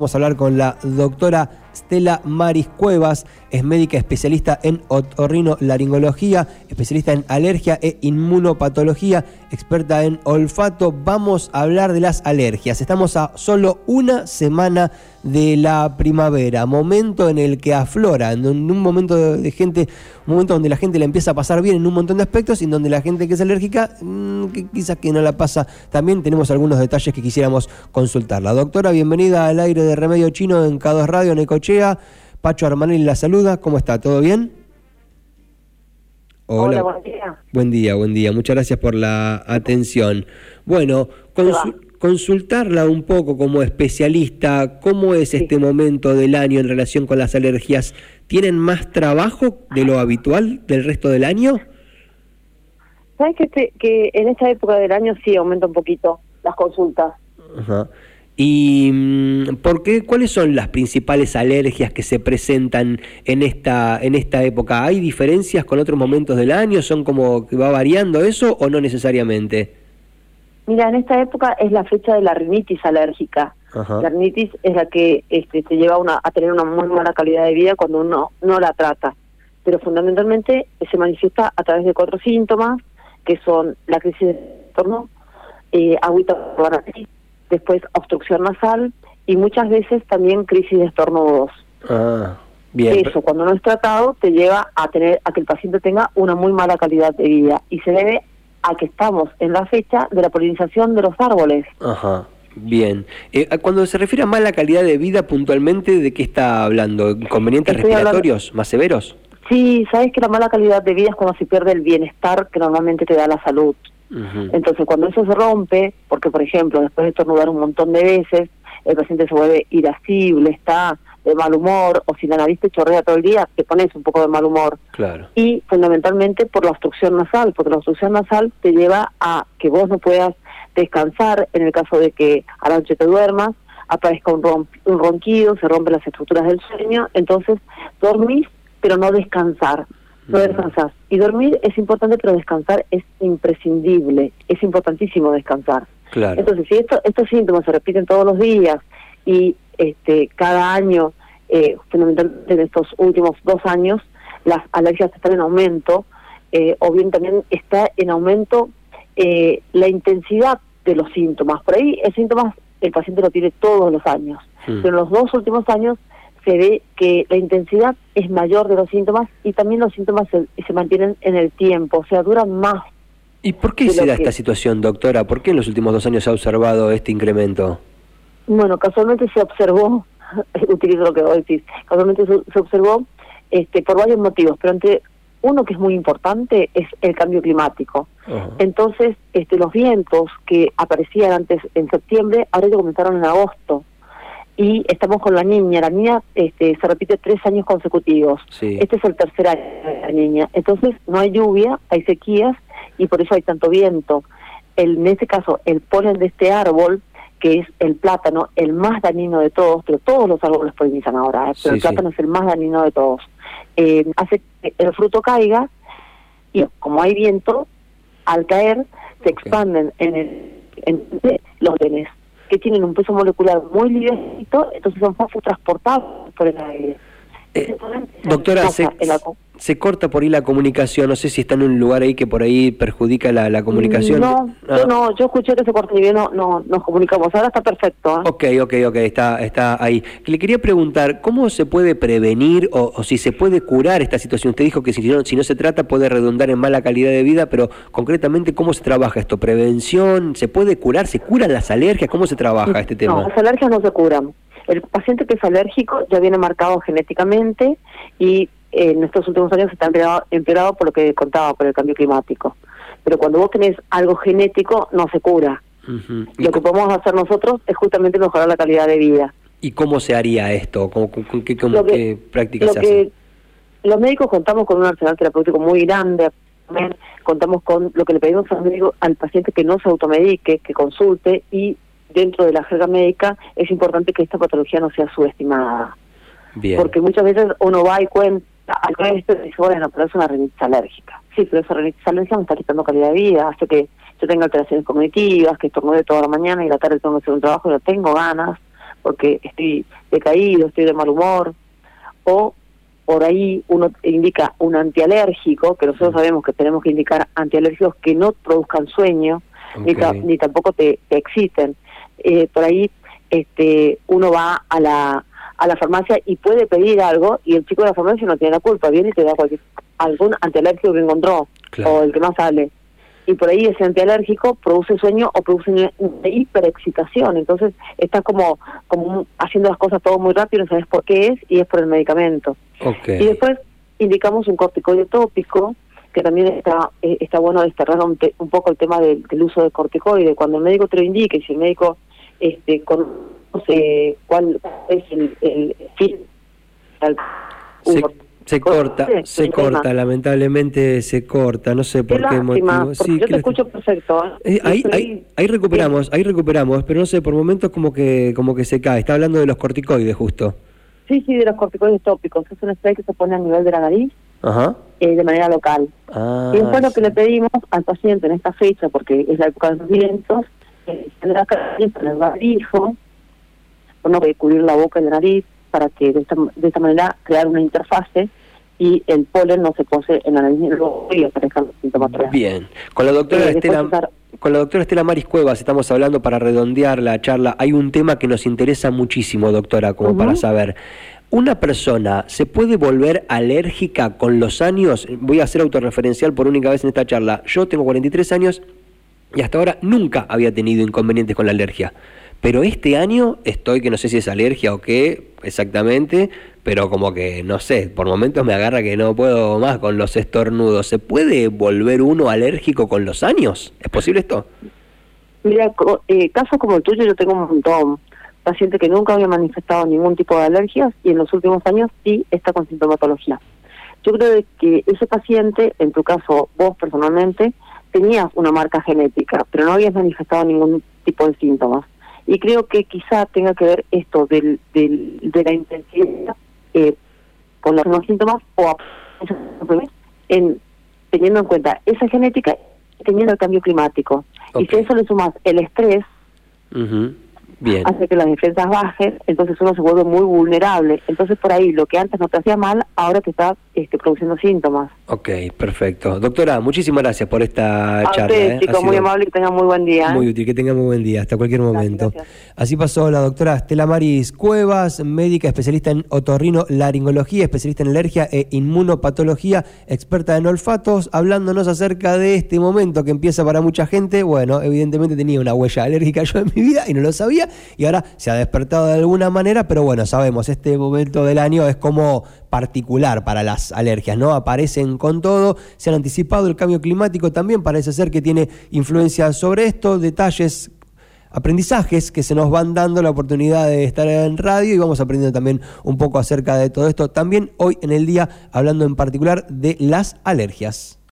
Vamos a hablar con la doctora Stella Maris Cuevas, es médica especialista en otorrino-laringología, especialista en alergia e inmunopatología, experta en olfato. Vamos a hablar de las alergias. Estamos a solo una semana de la primavera, momento en el que aflora, en un momento de gente, un momento donde la gente le empieza a pasar bien en un montón de aspectos y en donde la gente que es alérgica, mm, quizás que no la pasa también. Tenemos algunos detalles que quisiéramos consultar. La doctora, bienvenida al aire de Remedio Chino en K2 Radio, en Ecochea. Pacho Armanelli la saluda. ¿Cómo está? ¿Todo bien? Hola. buen día. Buen día, buen día. Muchas gracias por la atención. Bueno, consultarla un poco como especialista, ¿cómo es este momento del año en relación con las alergias? ¿Tienen más trabajo de lo habitual del resto del año? Sabes que, este, que en esta época del año sí aumenta un poquito las consultas. Ajá. ¿Y mm, por qué, cuáles son las principales alergias que se presentan en esta, en esta época? ¿Hay diferencias con otros momentos del año? ¿Son como que va variando eso o no necesariamente? Mira, en esta época es la fecha de la rinitis alérgica. La rinitis es la que este, te lleva una, a tener una muy mala calidad de vida cuando uno no la trata. Pero fundamentalmente se manifiesta a través de cuatro síntomas, que son la crisis de torno, eh, agüita por después obstrucción nasal y muchas veces también crisis de estornudos. Ah, bien. Eso, cuando no es tratado, te lleva a tener a que el paciente tenga una muy mala calidad de vida y se debe a que estamos en la fecha de la polinización de los árboles. Ajá. Bien. Eh, cuando se refiere a mala calidad de vida, puntualmente, ¿de qué está hablando? ¿Inconvenientes respiratorios más severos? Sí, sabes que la mala calidad de vida es cuando se pierde el bienestar que normalmente te da la salud. Entonces, cuando eso se rompe, porque por ejemplo, después de estornudar un montón de veces, el paciente se vuelve irascible, está de mal humor, o si la nariz te chorrea todo el día, te pones un poco de mal humor. Claro. Y fundamentalmente por la obstrucción nasal, porque la obstrucción nasal te lleva a que vos no puedas descansar en el caso de que a la noche te duermas, aparezca un, un ronquido, se rompen las estructuras del sueño, entonces dormís pero no descansar no descansar. Y dormir es importante, pero descansar es imprescindible, es importantísimo descansar. Claro. Entonces, si esto, estos síntomas se repiten todos los días y este cada año, eh, fundamentalmente en estos últimos dos años, las alergias están en aumento, eh, o bien también está en aumento eh, la intensidad de los síntomas. Por ahí el síntomas el paciente lo tiene todos los años, mm. pero en los dos últimos años se ve que la intensidad es mayor de los síntomas y también los síntomas se, se mantienen en el tiempo, o sea, duran más. ¿Y por qué se da esta situación, doctora? ¿Por qué en los últimos dos años se ha observado este incremento? Bueno, casualmente se observó, utilizo lo que vos decís, casualmente se, observó este, por varios motivos, pero entre uno que es muy importante es el cambio climático. Entonces, este, los vientos que aparecían antes en septiembre, ahora ya comenzaron en agosto y estamos con la niña. La niña este, se repite tres años consecutivos. Este es el tercer año de la niña. Entonces no hay lluvia, hay sequías y por eso hay tanto viento. El, en este caso, el polen de este árbol, que es el plátano, el más dañino de todos, pero todos los árboles polinizan ahora, ¿eh? pero el plátano es el más dañino de todos, eh, hace que el fruto caiga y como hay viento, al caer se expanden en, el, en los genes que tienen un peso molecular muy livianito, entonces son fácil transportados por el aire. Eh, doctora, se, se, corta por ahí la comunicación, no sé si está en un lugar ahí que por ahí perjudica la, la comunicación. No, yo ah. no, yo escuché que se corta y bien, no, no nos comunicamos, ahora está perfecto. ¿eh? Ok, ok, ok, está, está ahí. Le quería preguntar, ¿cómo se puede prevenir o, si se puede curar esta situación? Usted dijo que si no, si no se trata puede redundar en mala calidad de vida, pero concretamente, ¿cómo se trabaja esto? ¿Prevención? ¿Se puede curar? ¿Se curan las alergias? ¿Cómo se trabaja este tema? No, las alergias no se curan. El paciente que es alérgico ya viene marcado genéticamente y en estos últimos años está empeorado, por lo que contaba, por el cambio climático. Pero cuando vos tenés algo genético, no se cura. Lo que podemos hacer nosotros es justamente mejorar la calidad de vida. ¿Y cómo se haría esto? ¿Cómo, qué, qué prácticas se hacen? Los médicos contamos con un arsenal terapéutico muy grande, contamos con lo que le pedimos al, médico, al paciente que no se automedique, que consulte y dentro de la jerga médica es importante que esta patología no sea subestimada. Porque muchas veces uno va y cuenta de esto y dice, bueno, pero es una rinitis alérgica. Sí, pero esa rinitis alérgica me está quitando calidad de vida, hace que yo tenga alteraciones cognitivas, que estornude toda la mañana y la tarde tengo que hacer un trabajo y no tengo ganas. porque estoy decaído, estoy de mal humor, o por ahí uno indica un antialérgico, que nosotros sabemos que tenemos que indicar antialérgicos que no produzcan sueño, ni, ni, tampoco te, exciten. Eh, por ahí este uno va a la a la farmacia y puede pedir algo y el chico de la farmacia no tiene la culpa, viene y te da cualquier, algún antialérgico que encontró o el que más sale. Y por ahí ese antialérgico produce sueño o produce una, hiperexcitación. Entonces estás como, como haciendo las cosas todo muy rápido, no sabes por qué es y es por el medicamento. Y después indicamos un corticoide tópico, que también está eh, está bueno desterrar un, un, poco el tema del, uso de corticoide. Cuando el médico te lo indique, y si el médico este, conoce cuál es el, el fin, se corta, se corta, lamentablemente se corta, no sé por qué motivo. Sí, yo te escucho perfecto. ¿eh? Eh, ahí, ahí, ahí, recuperamos, ahí recuperamos, pero no sé, por momentos como que como que se cae. Está hablando de los corticoides justo. Sí, sí, de los corticoides tópicos. Es un spray que se pone a nivel de la nariz eh, de manera local. Ah, y después lo que le pedimos al paciente en esta fecha, porque es la época de los vientos, es la en el barbijo, uno puede cubrir la boca y la nariz para que de esta, de esta manera crear una interfase y el polen no se pose en la nariz y aparezcan los síntomas Bien, con la doctora eh, Estela... Con la doctora Estela Maris Cuevas estamos hablando para redondear la charla. Hay un tema que nos interesa muchísimo, doctora, como para saber. ¿Una persona se puede volver alérgica con los años? Voy a ser autorreferencial por única vez en esta charla. Yo tengo 43 años y hasta ahora nunca había tenido inconvenientes con la alergia. Pero este año estoy, que no sé si es alergia o qué exactamente, pero como que, no sé, por momentos me agarra que no puedo más con los estornudos. ¿Se puede volver uno alérgico con los años? ¿Es posible esto? Mira, eh, casos como el tuyo yo tengo un montón. Paciente que nunca había manifestado ningún tipo de alergias y en los últimos años sí está con sintomatología. Yo creo que ese paciente, en tu caso vos personalmente, tenías una marca genética, pero no habías manifestado ningún tipo de síntomas. Y creo que quizá tenga que ver esto del, del, de la intensidad eh, con los síntomas o en, teniendo en cuenta esa genética teniendo el cambio climático. Y si a eso le sumas el estrés, hace que las defensas bajen, entonces uno se vuelve muy vulnerable. Entonces por ahí lo que antes no te hacía mal, ahora te está este, produciendo síntomas. Ok, perfecto. Doctora, muchísimas gracias por esta charla. Usted, ¿eh? chicos, muy amable y que tengan muy buen día. Muy útil, que tengan muy buen día, hasta cualquier momento. Así pasó la doctora Estela Maris Cuevas, médica especialista en otorrino laringología, especialista en alergia e inmunopatología, experta en olfatos, hablándonos acerca de este momento que empieza para mucha gente. Bueno, evidentemente tenía una huella alérgica yo en mi vida y no lo sabía y ahora se ha despertado de alguna manera, pero bueno, sabemos, este momento del año es como particular para las alergias, ¿no? Aparecen con todo, se han anticipado el cambio climático también parece ser que tiene influencia sobre esto, detalles aprendizajes que se nos van dando la oportunidad de estar en radio y vamos aprendiendo también un poco acerca de todo esto. También hoy en el día hablando en particular de las alergias.